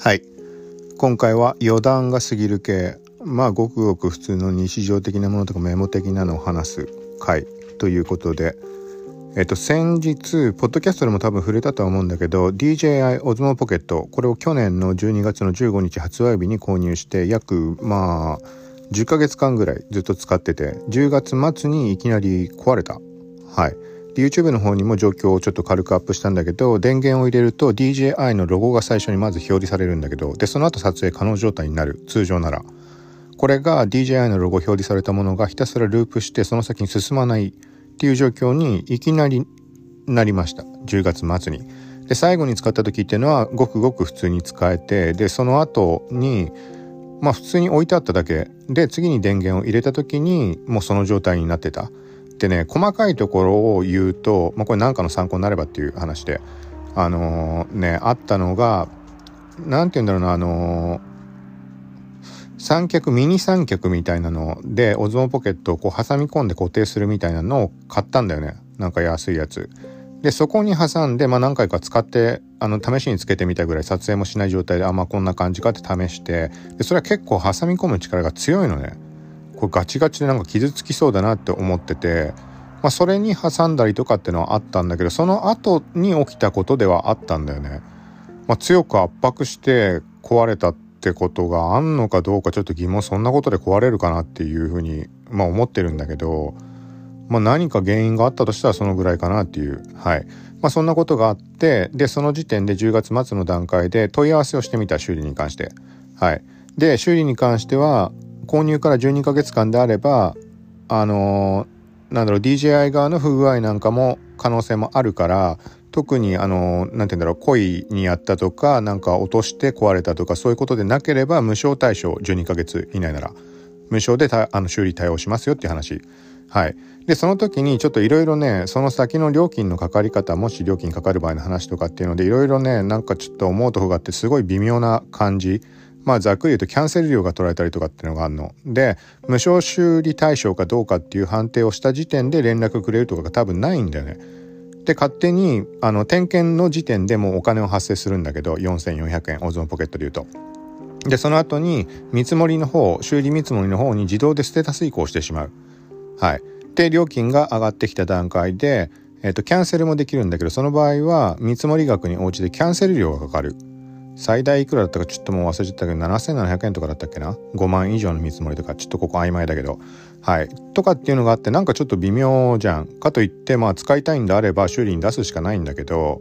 はい。今回は余談が過ぎる系。まあごくごく普通の日常的なものとかメモ的なのを話す回。ということで。えっと先日ポッドキャストでも多分触れたとは思うんだけど DJI Osmo Pocket これを去年の12月の15日発売日に購入して約まあ10ヶ月間ぐらいずっと使ってて10月末にいきなり壊れた。はい。YouTube の方にも状況をちょっと軽くアップしたんだけど電源を入れると DJI のロゴが最初にまず表示されるんだけどでその後撮影可能状態になる通常ならこれが DJI のロゴ表示されたものがひたすらループしてその先に進まないっていう状況にいきなりなりました10月末に。で最後に使った時っていうのはごくごく普通に使えてでその後にまあ普通に置いてあっただけで次に電源を入れた時にもうその状態になってた。でね細かいところを言うと、まあ、これ何かの参考になればっていう話であのー、ねあったのが何て言うんだろうなあのー、三脚ミニ三脚みたいなのでオズモポケットをこう挟み込んで固定するみたいなのを買ったんだよねなんか安いやつ。でそこに挟んで、まあ、何回か使ってあの試しにつけてみたぐらい撮影もしない状態であまあこんな感じかって試してでそれは結構挟み込む力が強いのね。これガチガチでなんか傷つきそうだなって思ってて、まあ、それに挟んだりとかっていうのはあったんだけどその後に起きたことではあったんだよね。まあ、強く圧迫して壊れたってことがあんのかどうかちょっと疑問そんなことで壊れるかなっていうふうに、まあ、思ってるんだけど、まあ、何か原因があったとしたらそのぐらいかなっていう。はい。まあそんなことがあってでその時点で10月末の段階で問い合わせをしてみた修理に関して。はい。で修理に関しては購入から12ヶ月間であればあのー、なんだろう DJI 側の不具合なんかも可能性もあるから特にあの何、ー、て言うんだろう故意にやったとかなんか落として壊れたとかそういうことでなければ無償対象12ヶ月以内なら。無償であの修理対応しますよっていう話。はい。でその時にちょっといろいろねその先の料金のかかり方もし料金かかる場合の話とかっていうのでいろいろねなんかちょっと思うとこがあってすごい微妙な感じ。まあざっくり言うとキャンセル料が取られたりとかっていうのがあるので無償修理対象かどうかっていう判定をした時点で連絡くれるとかが多分ないんだよね。で勝手にあの点検の時点でもお金を発生するんだけど4400円オゾンポケットで言うと。でその後に見積もりの方修理見積もりの方に自動でステータス移行してしまう。はい、で料金が上がってきた段階で、えーとキャンセルもできるんだけどその場合は見積もり額に応じてキャンセル料がかかる。最大いくらだったかちょっともう忘れちゃったけど7700円とかだったっけな？5万以上の見積もりとかちょっとここ曖昧だけど。はい。とかっていうのがあってなんかちょっと微妙じゃん。かといってまあ使いたいんであれば修理に出すしかないんだけど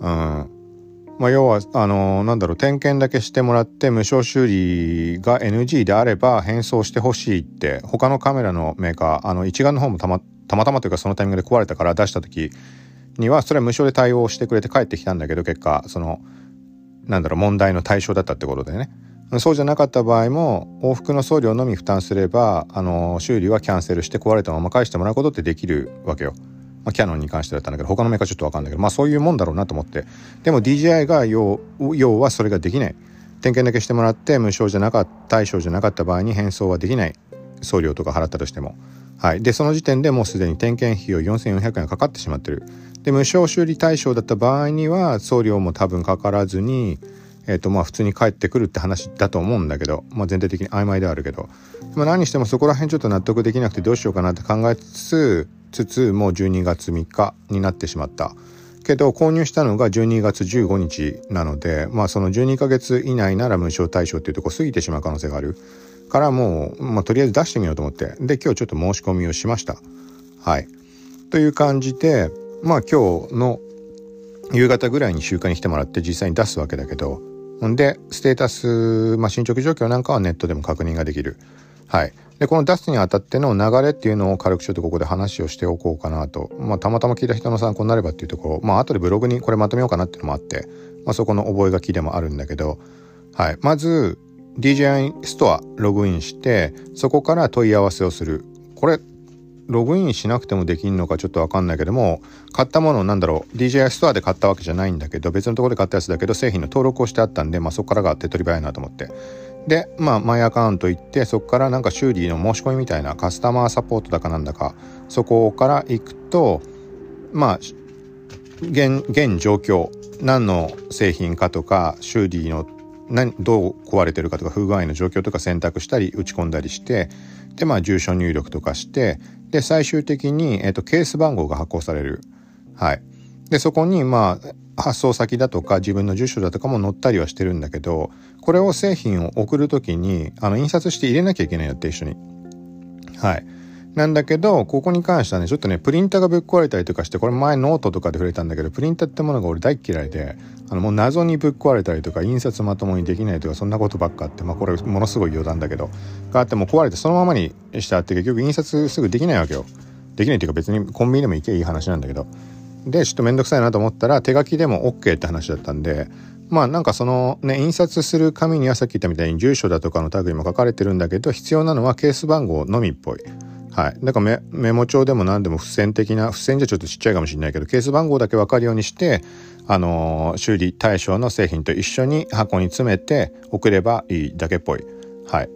うん。まあ要はあのー、なんだろう点検だけしてもらって無償修理が NG であれば返送してほしいって他のカメラのメーカーあの一眼の方もたまたまたまというかそのタイミングで壊れたから出した時にはそれは無償で対応してくれて帰ってきたんだけど結果そのなんだろう問題の対象だったってことでね。そうじゃなかった場合も往復の送料のみ負担すればあの修理はキャンセルして壊れたまま返してもらうことってできるわけよ。まあ、キャノンに関してだったんだけど他のメーカーちょっと分かんないけどまあそういうもんだろうなと思って。でも DJI が要要はそれができない。点検だけしてもらって無償じゃなかった対象じゃなかった場合に返送はできない。送料とか払ったとしても。はい、でその時点でもうすでに点検費用4400円かかってしまってる。で無償修理対象だった場合には送料も多分かからずに、えーとまあ、普通に帰ってくるって話だと思うんだけど、まあ、全体的に曖昧ではあるけど、まあ、何してもそこら辺ちょっと納得できなくてどうしようかなって考えつつつつもう12月3日になってしまった。けど購入したのが12月15日なのでまあその12ヶ月以内なら無償対象っていうとこ過ぎてしまう可能性がある。からもう、まあ、とりあえず出してみようと思って。で今日ちょっと申し込みをしました。はい。という感じでまあ今日の夕方ぐらいに集荷に来てもらって実際に出すわけだけどんでステータス、まあ、進捗状況なんかはネットでも確認ができる。はい。でこの出すにあたっての流れっていうのを軽くちょっとここで話をしておこうかなと、まあ、たまたま聞いた人の参考になればっていうところ。まあ後でブログにこれまとめようかなっていうのもあって、まあ、そこの覚書でもあるんだけど。はい。まず DJI ストアログインしてそこから問い合わせをする。これログインしなくてもできんのかちょっとわかんないけども買ったものなんだろう DJI ストアで買ったわけじゃないんだけど別のところで買ったやつだけど製品の登録をしてあったんで、まあ、そこからが手っ取り早いなと思って。でまあマイアカウント行ってそこからなんか修理の申し込みみたいなカスタマーサポートだかなんだかそこから行くとまあ現現状況何の製品かとか修理の何どう壊れてるかとか不具合の状況とか選択したり打ち込んだりしてでまあ住所入力とかしてで最終的に、えーと、ケース番号が発行される。はい、でそこにまあ発送先だとか自分の住所だとかも載ったりはしてるんだけどこれを製品を送る時にあの印刷して入れなきゃいけないよって一緒に。はい。なんだけど、ここに関してはね、ちょっとね、プリンターがぶっ壊れたりとかして、これ前ノートとかで触れたんだけど、プリンターってものが俺大嫌いで、あのもう謎にぶっ壊れたりとか、印刷まともにできないとか、そんなことばっかあって、まあこれものすごい余談だけど、があってもう壊れてそのままにしてあって、結局印刷すぐできないわけよ。できないっていうか別にコンビニでも行けばいい話なんだけど。で、ちょっとめんどくさいなと思ったら、手書きでも OK って話だったんで、まあなんかそのね、印刷する紙にはさっき言ったみたいに住所だとかの類も書かれてるんだけど、必要なのはケース番号のみっぽい。はい。だからメモ帳でも何でも付箋的な、付箋じゃちょっとちっちゃいかもしれないけど、ケース番号だけ分かるようにして、あのー、修理対象の製品と一緒に箱に詰めて送ればいいだけっぽい。はい。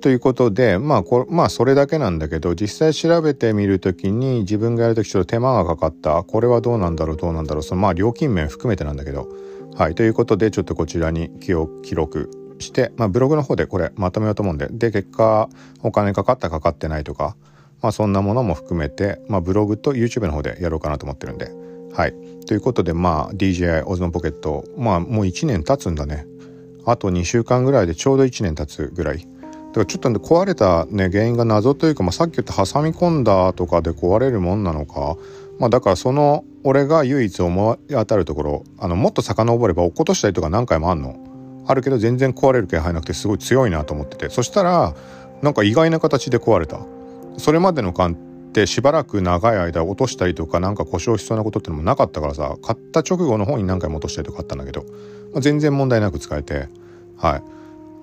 ということで、まあこ、まあ、それだけなんだけど、実際調べてみるときに自分がやるときちょっと手間がかかった。これはどうなんだろう、どうなんだろう。そのまあ、料金面含めてなんだけど。はい。ということで、ちょっとこちらに記録して、まあ、ブログの方でこれまとめようと思うんでで結果お金かかったかかってないとか、まあ、そんなものも含めて、まあ、ブログと YouTube の方でやろうかなと思ってるんで。はい、ということでまあ DJI オズモポケットまあもう1年経つんだね。あと2週間ぐらいでちょうど1年経つぐらい。だからちょっと壊れた、ね、原因が謎というか、まあ、さっき言った挟み込んだとかで壊れるもんなのか、まあ、だからその俺が唯一思い当たるところあのもっと遡れば落っことしたりとか何回もあんの。あるけど全然壊れる気配なくてすごい強いなと思ってて。そしたらなんか意外な形で壊れた。それまでの間ってしばらく長い間落としたりとかなんか故障しそうなことってのもなかったからさ買った直後の方に何回も落としたりとかあったんだけど、まあ、全然問題なく使えてはい。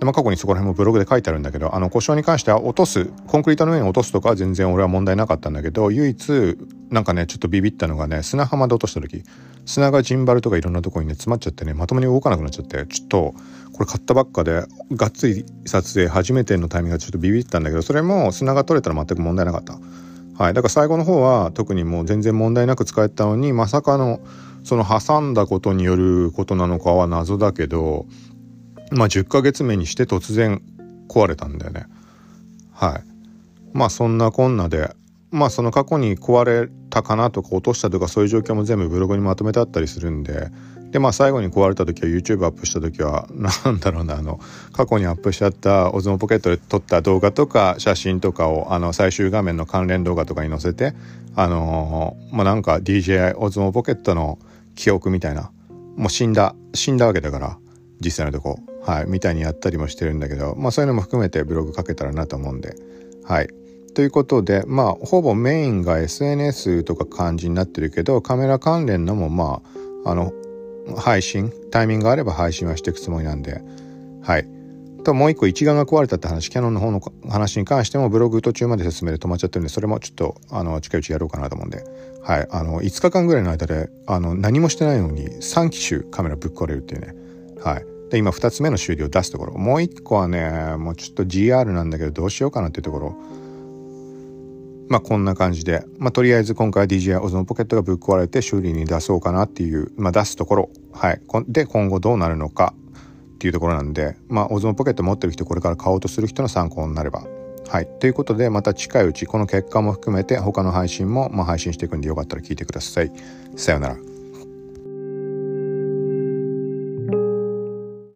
で、まあ、過去にそこら辺もブログで書いてあるんだけどあの故障に関しては落とすコンクリートの上に落とすとかは全然俺は問題なかったんだけど唯一なんかねちょっとビビったのがね砂浜で落とした時砂がジンバルとかいろんなとこにね詰まっちゃってねまともに動かなくなっちゃってちょっとこれ買ったばっかでがっつり撮影初めてのタイミングがちょっとビビったんだけどそれも砂が取れたら全く問題なかった。はい、だから最後の方は特にもう全然問題なく使えたのにまさかのその挟んだことによることなのかは謎だけどまあ10ヶ月目にして突然壊れたんだよね。はい。まあそんなこんなでまあその過去に壊れたかなとか落としたとかそういう状況も全部ブログにまとめてあったりするんででまあ最後に壊れた時は YouTube アップした時は 何だろうなあの過去にアップしちゃったオズモポケットで撮った動画とか写真とかをあの最終画面の関連動画とかに載せてあのー、まあなんか DJI オズモポケットの記憶みたいなもう死んだ死んだわけだから実際のとこはいみたいにやったりもしてるんだけどまあそういうのも含めてブログ書けたらなと思うんで。はい。ということでまあほぼメインが SNS とか感じになってるけどカメラ関連のもまああの配信タイミングがあれば配信はしていくつもりなんで。はい。ともう一個一眼が壊れたって話キャノンの方の話に関してもブログ途中まで説明で止まっちゃってるんでそれもちょっとあの近いうちやろうかなと思うんで。はい。あの5日間ぐらいの間であの何もしてないのに3機種カメラぶっ壊れるっていうね。はい。で今2つ目の修理を出すところもう1個はねもうちょっと GR なんだけどどうしようかなっていうところまあこんな感じで、まあとりあえず今回 DJI オズモポケットがぶっ壊れて修理に出そうかなっていう、まあ出すところ、はい。で、今後どうなるのかっていうところなんで、まあオズモポケット持ってる人、これから買おうとする人の参考になれば。はい。ということで、また近いうち、この結果も含めて他の配信も、まあ、配信していくんでよかったら聞いてください。さようなら。